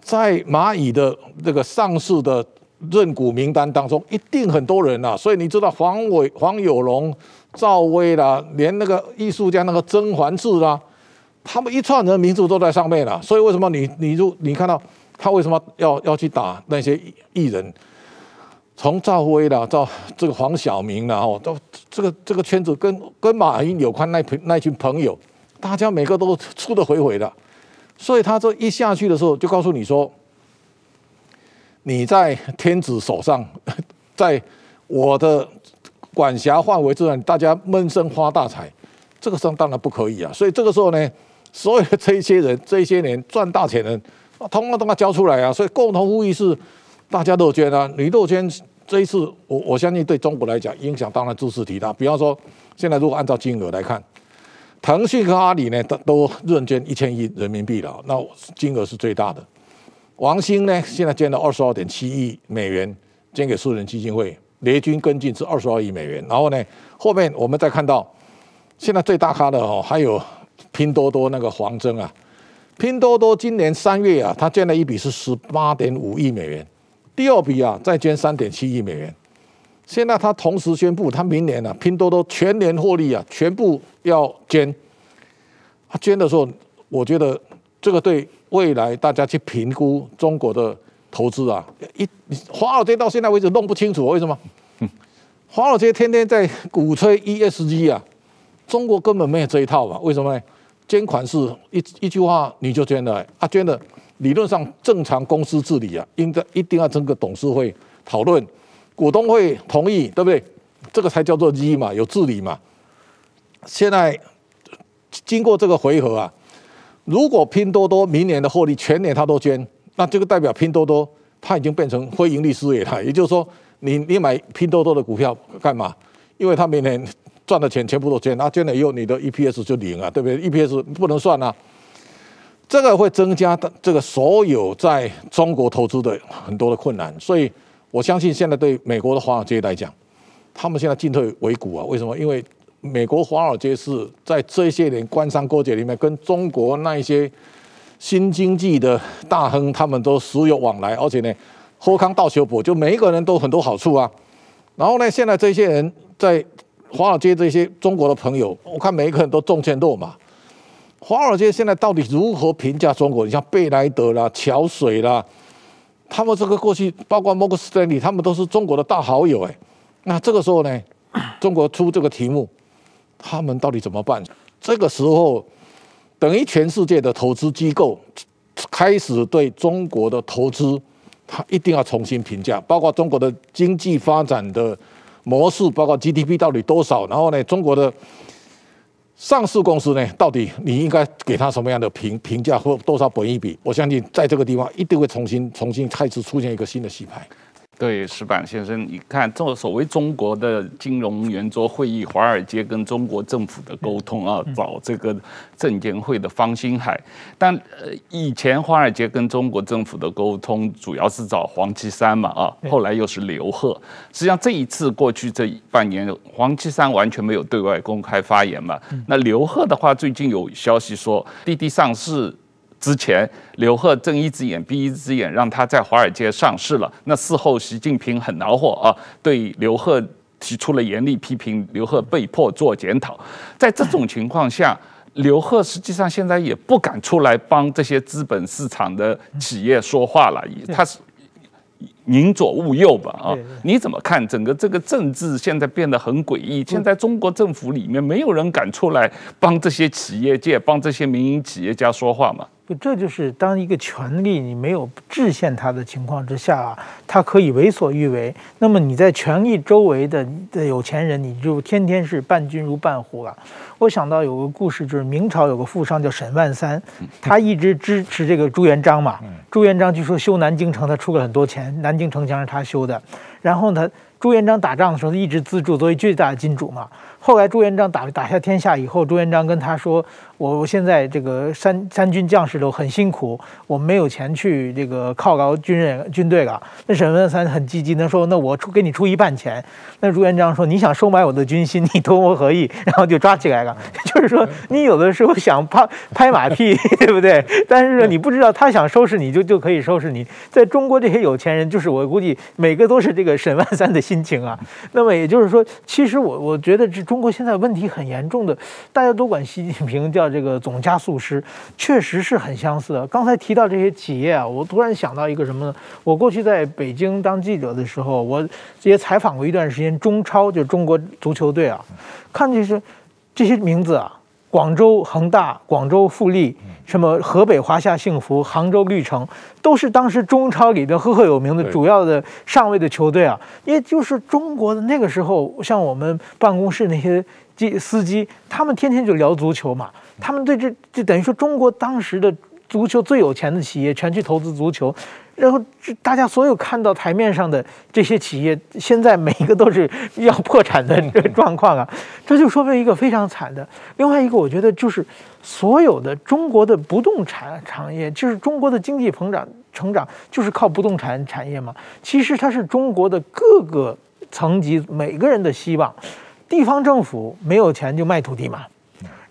在蚂蚁的这个上市的。认股名单当中一定很多人呐、啊，所以你知道黄伟、黄有龙、赵薇啦，连那个艺术家那个甄嬛志啦，他们一串人名字都在上面了。所以为什么你你就你看到他为什么要要去打那些艺人？从赵薇啦，到这个黄晓明啦，哦，到这个这个圈子跟跟马云有关那群那群朋友，大家每个都出得回回的，所以他这一下去的时候，就告诉你说，你在天子手上，[laughs] 在我的管辖范围之内，大家闷声发大财，这个时候当然不可以啊。所以这个时候呢，所有的这一些人，这些年赚大钱人，通通都要交出来啊。所以共同富裕是。大家都捐啊，你都捐，这一次我我相信对中国来讲影响当然兹事体大。比方说，现在如果按照金额来看，腾讯和阿里呢都都认捐一千亿人民币了，那金额是最大的。王兴呢现在捐了二十二点七亿美元捐给私人基金会，雷军跟进是二十二亿美元。然后呢，后面我们再看到，现在最大咖的哦，还有拼多多那个黄峥啊，拼多多今年三月啊，他捐了一笔是十八点五亿美元。第二笔啊，再捐三点七亿美元。现在他同时宣布，他明年啊，拼多多全年获利啊，全部要捐。他捐的时候，我觉得这个对未来大家去评估中国的投资啊，一华尔街到现在为止弄不清楚为什么？[laughs] 华尔街天天在鼓吹 ESG 啊，中国根本没有这一套嘛？为什么呢？捐款是一一句话你就捐了，啊捐的。理论上正常公司治理啊，应该一定要整个董事会讨论，股东会同意，对不对？这个才叫做一嘛，有治理嘛。现在经过这个回合啊，如果拼多多明年的获利全年他都捐，那这个代表拼多多它已经变成非盈利事业了。也就是说，你你买拼多多的股票干嘛？因为他明年赚的钱全部都捐，那捐了以后你的 EPS 就零啊，对不对？EPS 不能算啊。这个会增加的这个所有在中国投资的很多的困难，所以我相信现在对美国的华尔街来讲，他们现在进退维谷啊。为什么？因为美国华尔街是在这些年官商勾结里面，跟中国那一些新经济的大亨，他们都时有往来，而且呢，喝康道修补，就每一个人都很多好处啊。然后呢，现在这些人在华尔街这些中国的朋友，我看每一个人都中箭落马。华尔街现在到底如何评价中国？你像贝莱德啦、桥水啦，他们这个过去包括摩根斯丹利，他们都是中国的大好友哎。那这个时候呢，中国出这个题目，他们到底怎么办？这个时候，等于全世界的投资机构开始对中国的投资，他一定要重新评价，包括中国的经济发展的模式，包括 GDP 到底多少，然后呢，中国的。上市公司呢，到底你应该给他什么样的评评价或多少本益比？我相信在这个地方一定会重新重新再次出现一个新的洗牌。对，石板先生，你看这所谓中国的金融圆桌会议，华尔街跟中国政府的沟通啊，找这个证监会的方星海。但呃，以前华尔街跟中国政府的沟通主要是找王岐山嘛啊，后来又是刘鹤。实际上这一次过去这半年，王岐山完全没有对外公开发言嘛。那刘鹤的话，最近有消息说滴滴上市。之前，刘鹤睁一只眼闭一只眼，让他在华尔街上市了。那事后，习近平很恼火啊，对刘鹤提出了严厉批评，刘鹤被迫做检讨。在这种情况下，刘鹤实际上现在也不敢出来帮这些资本市场的企业说话了，他是。宁左勿右吧啊！你怎么看整个这个政治现在变得很诡异？现在中国政府里面没有人敢出来帮这些企业界、帮这些民营企业家说话嘛？不，这就是当一个权力你没有制限它的情况之下啊，它可以为所欲为。那么你在权力周围的的有钱人，你就天天是伴君如伴虎了。我想到有个故事，就是明朝有个富商叫沈万三，他一直支持这个朱元璋嘛。朱元璋据说修南京城，他出了很多钱，南南京城墙是他修的。然后呢，朱元璋打仗的时候一直资助，作为最大的金主嘛。后来朱元璋打打下天下以后，朱元璋跟他说：“我我现在这个三三军将士都很辛苦，我没有钱去这个犒劳军人军队了。”那沈万三很积极的说：“那我出给你出一半钱。”那朱元璋说：“你想收买我的军心，你同我何意？” [laughs] 然后就抓起来了。就是说，你有的时候想拍拍马屁，对不对？但是你不知道他想收拾你就就可以收拾你。在中国这些有钱人，就是我估计每个都是这个。沈万三的心情啊，那么也就是说，其实我我觉得这中中国现在问题很严重的，大家都管习近平叫这个总加速师，确实是很相似的。刚才提到这些企业啊，我突然想到一个什么呢？我过去在北京当记者的时候，我也采访过一段时间中超，就中国足球队啊，看这些这些名字啊，广州恒大、广州富力。什么河北华夏幸福、杭州绿城，都是当时中超里的赫赫有名的主要的上位的球队啊。也就是中国的那个时候，像我们办公室那些机司机，他们天天就聊足球嘛。他们对这就等于说中国当时的足球最有钱的企业全去投资足球。然后，大家所有看到台面上的这些企业，现在每一个都是要破产的这个状况啊，这就说明一个非常惨的。另外一个，我觉得就是所有的中国的不动产行业，就是中国的经济膨胀成长，就是靠不动产产业嘛。其实它是中国的各个层级每个人的希望。地方政府没有钱就卖土地嘛，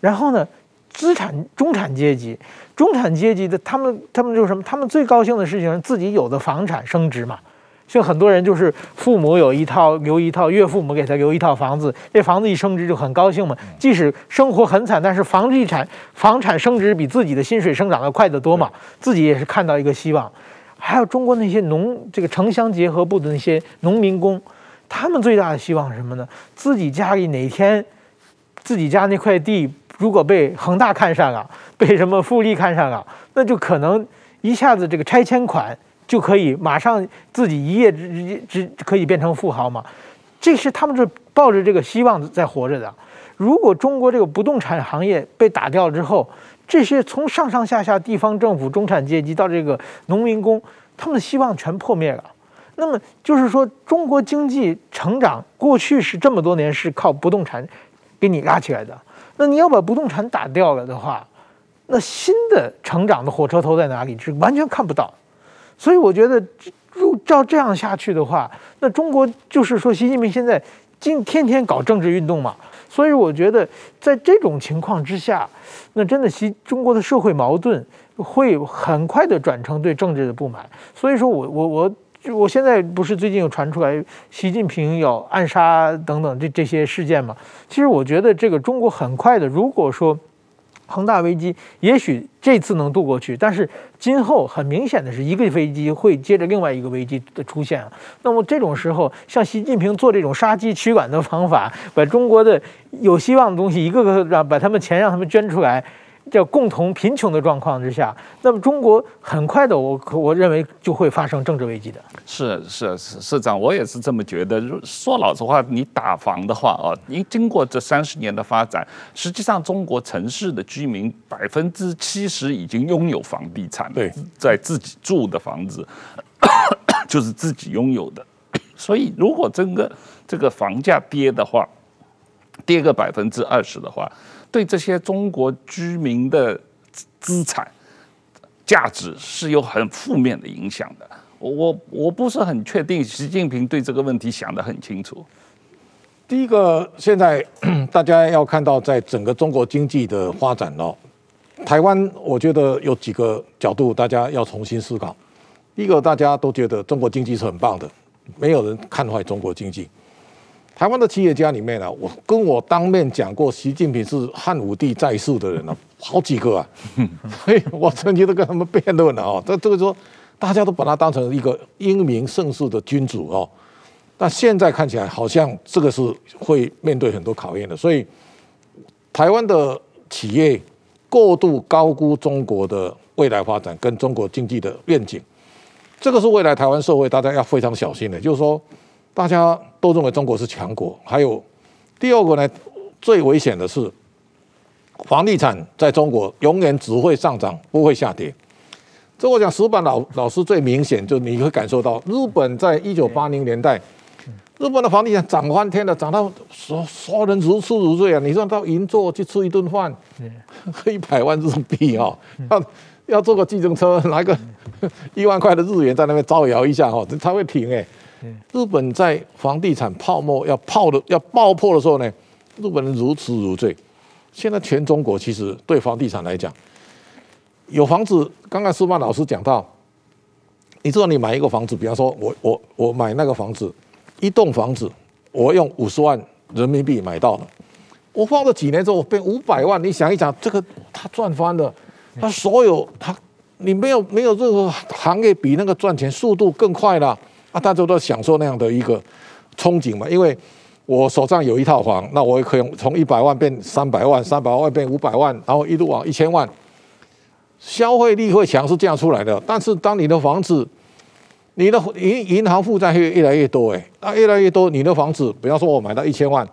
然后呢，资产中产阶级。中产阶级的他们，他们就是什么？他们最高兴的事情是自己有的房产升值嘛。像很多人就是父母有一套留一套，岳父母给他留一套房子，这房子一升值就很高兴嘛。即使生活很惨，但是房地产房产升值比自己的薪水生长的快得多嘛，自己也是看到一个希望。还有中国那些农这个城乡结合部的那些农民工，他们最大的希望是什么呢？自己家里哪天自己家那块地。如果被恒大看上了，[laughs] 被什么富力看上了，那就可能一下子这个拆迁款就可以马上自己一夜之之之可以变成富豪嘛？这是他们是抱着这个希望在活着的。如果中国这个不动产行业被打掉之后，这些从上上下下地方政府、中产阶级到这个农民工，他们的希望全破灭了。那么就是说，中国经济成长过去是这么多年是靠不动产给你拉起来的。那你要把不动产打掉了的话，那新的成长的火车头在哪里？是完全看不到。所以我觉得，如照这样下去的话，那中国就是说，习近平现在今天天搞政治运动嘛。所以我觉得，在这种情况之下，那真的习中国的社会矛盾会很快的转成对政治的不满。所以说我我我。就我现在不是最近有传出来习近平要暗杀等等这这些事件嘛？其实我觉得这个中国很快的，如果说恒大危机也许这次能度过去，但是今后很明显的是一个危机会接着另外一个危机的出现。那么这种时候，像习近平做这种杀鸡取卵的方法，把中国的有希望的东西一个个让把他们钱让他们捐出来。叫共同贫穷的状况之下，那么中国很快的，我我认为就会发生政治危机的。是是是，市长，我也是这么觉得。说老实话，你打房的话啊，你经过这三十年的发展，实际上中国城市的居民百分之七十已经拥有房地产，对，在自己住的房子 [coughs] 就是自己拥有的。所以，如果整个这个房价跌的话，跌个百分之二十的话。对这些中国居民的资产价值是有很负面的影响的。我我不是很确定习近平对这个问题想得很清楚。第一个，现在大家要看到，在整个中国经济的发展哦，台湾我觉得有几个角度大家要重新思考。第一个，大家都觉得中国经济是很棒的，没有人看坏中国经济。台湾的企业家里面呢、啊，我跟我当面讲过，习近平是汉武帝在世的人呢、啊，好几个啊，[laughs] 所以我曾经都跟他们辩论了啊。这这个说，大家都把他当成一个英明盛世的君主哦。但现在看起来，好像这个是会面对很多考验的。所以，台湾的企业过度高估中国的未来发展跟中国经济的愿景，这个是未来台湾社会大家要非常小心的，就是说。大家都认为中国是强国，还有第二个呢，最危险的是房地产在中国永远只会上涨，不会下跌。这我讲石板老老师最明显，就你会感受到，日本在一九八零年代，日本的房地产涨翻天了，涨到所所有人如痴如醉啊！你说到银座去吃一顿饭，一百万日币啊，[laughs] 要要坐个计程车，拿个一万块的日元在那边招摇一下哈，它会停哎。日本在房地产泡沫要泡的要爆破的时候呢，日本人如痴如醉。现在全中国其实对房地产来讲，有房子。刚刚师范老师讲到，你知道你买一个房子，比方说我我我买那个房子，一栋房子，我用五十万人民币买到了，我放了几年之后我变五百万，你想一想，这个他赚翻了，他所有他你没有没有任何行业比那个赚钱速度更快了啊！大家都享受那样的一个憧憬嘛，因为我手上有一套房，那我也可以从一百万变三百万，三百万变五百万，然后一路往一千万，消费力会强是这样出来的。但是当你的房子，你的银银行负债会越来越多，哎，那越来越多，你的房子，比方说我买到一千万。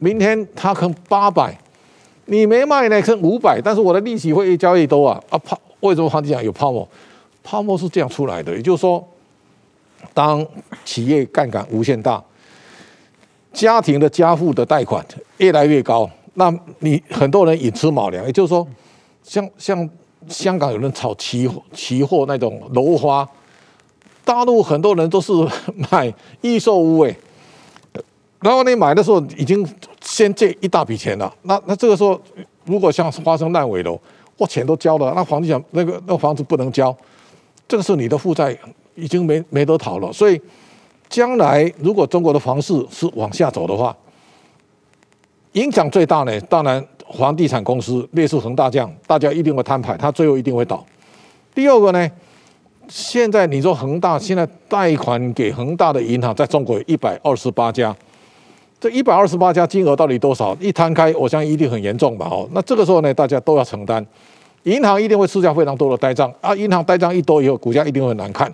明天它可能八百，你没卖呢，可能五百，但是我的利息会越交越多啊！啊泡，为什么房地产有泡沫？泡沫是这样出来的，也就是说，当企业杠杆无限大，家庭的家户的贷款越来越高，那你很多人寅吃卯粮，也就是说，像像香港有人炒期期货那种楼花，大陆很多人都是买预售屋，哎。然后你买的时候已经先借一大笔钱了，那那这个时候如果像发生烂尾楼，我钱都交了，那房地产那个那房子不能交，这个是你的负债已经没没得逃了。所以将来如果中国的房市是往下走的话，影响最大呢，当然房地产公司类似恒大这样，大家一定会摊牌，它最后一定会倒。第二个呢，现在你说恒大现在贷款给恒大的银行在中国有一百二十八家。这一百二十八家金额到底多少？一摊开，我相信一定很严重吧？哦，那这个时候呢，大家都要承担，银行一定会吃下非常多的呆账啊！银行呆账一多以后，股价一定会难看。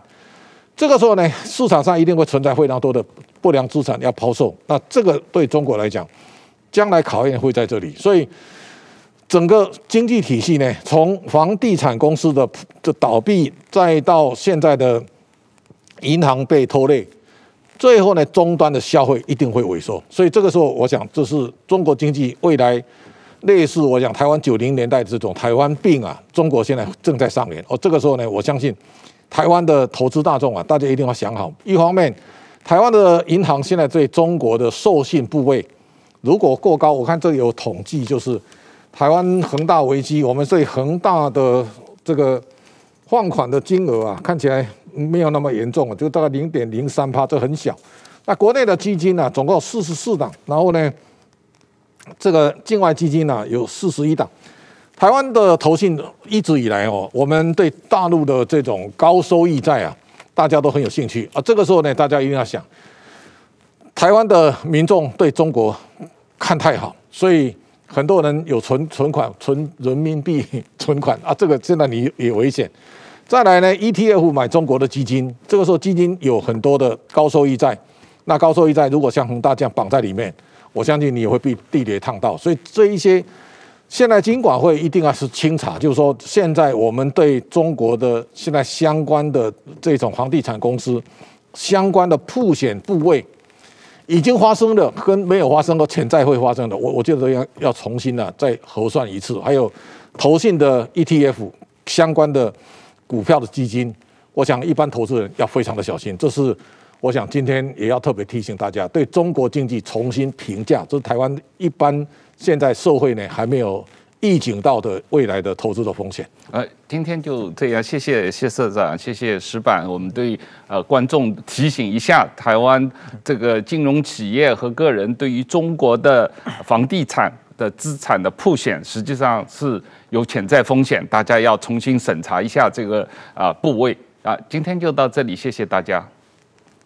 这个时候呢，市场上一定会存在非常多的不良资产要抛售。那这个对中国来讲，将来考验会在这里。所以，整个经济体系呢，从房地产公司的的倒闭，再到现在的银行被拖累。最后呢，终端的消费一定会萎缩，所以这个时候，我想这是中国经济未来类似我讲台湾九零年代这种台湾病啊，中国现在正在上演。哦，这个时候呢，我相信台湾的投资大众啊，大家一定要想好，一方面，台湾的银行现在对中国的授信部位如果过高，我看这里有统计，就是台湾恒大危机，我们对恒大的这个放款的金额啊，看起来。没有那么严重啊，就大概零点零三趴，这很小。那国内的基金呢，总共四十四档，然后呢，这个境外基金呢有四十一档。台湾的投信一直以来哦，我们对大陆的这种高收益债啊，大家都很有兴趣啊。这个时候呢，大家一定要想，台湾的民众对中国看太好，所以很多人有存存款，存人民币存款啊，这个现在你也危险。再来呢，ETF 买中国的基金，这个时候基金有很多的高收益债，那高收益债如果像恒大这样绑在里面，我相信你也会被地雷烫到。所以这一些现在金管会一定要是清查，就是说现在我们对中国的现在相关的这种房地产公司相关的曝险部位已经发生的跟没有发生的潜在会发生的，我我觉得要要重新的再核算一次。还有投信的 ETF 相关的。股票的基金，我想一般投资人要非常的小心。这是我想今天也要特别提醒大家，对中国经济重新评价，这是台湾一般现在社会呢还没有预警到的未来的投资的风险。呃，今天就这样，谢谢谢社长，谢谢石板。我们对呃观众提醒一下，台湾这个金融企业和个人对于中国的房地产的资产的铺险，实际上是有潜在风险，大家要重新审查一下这个啊部位啊。今天就到这里，谢谢大家。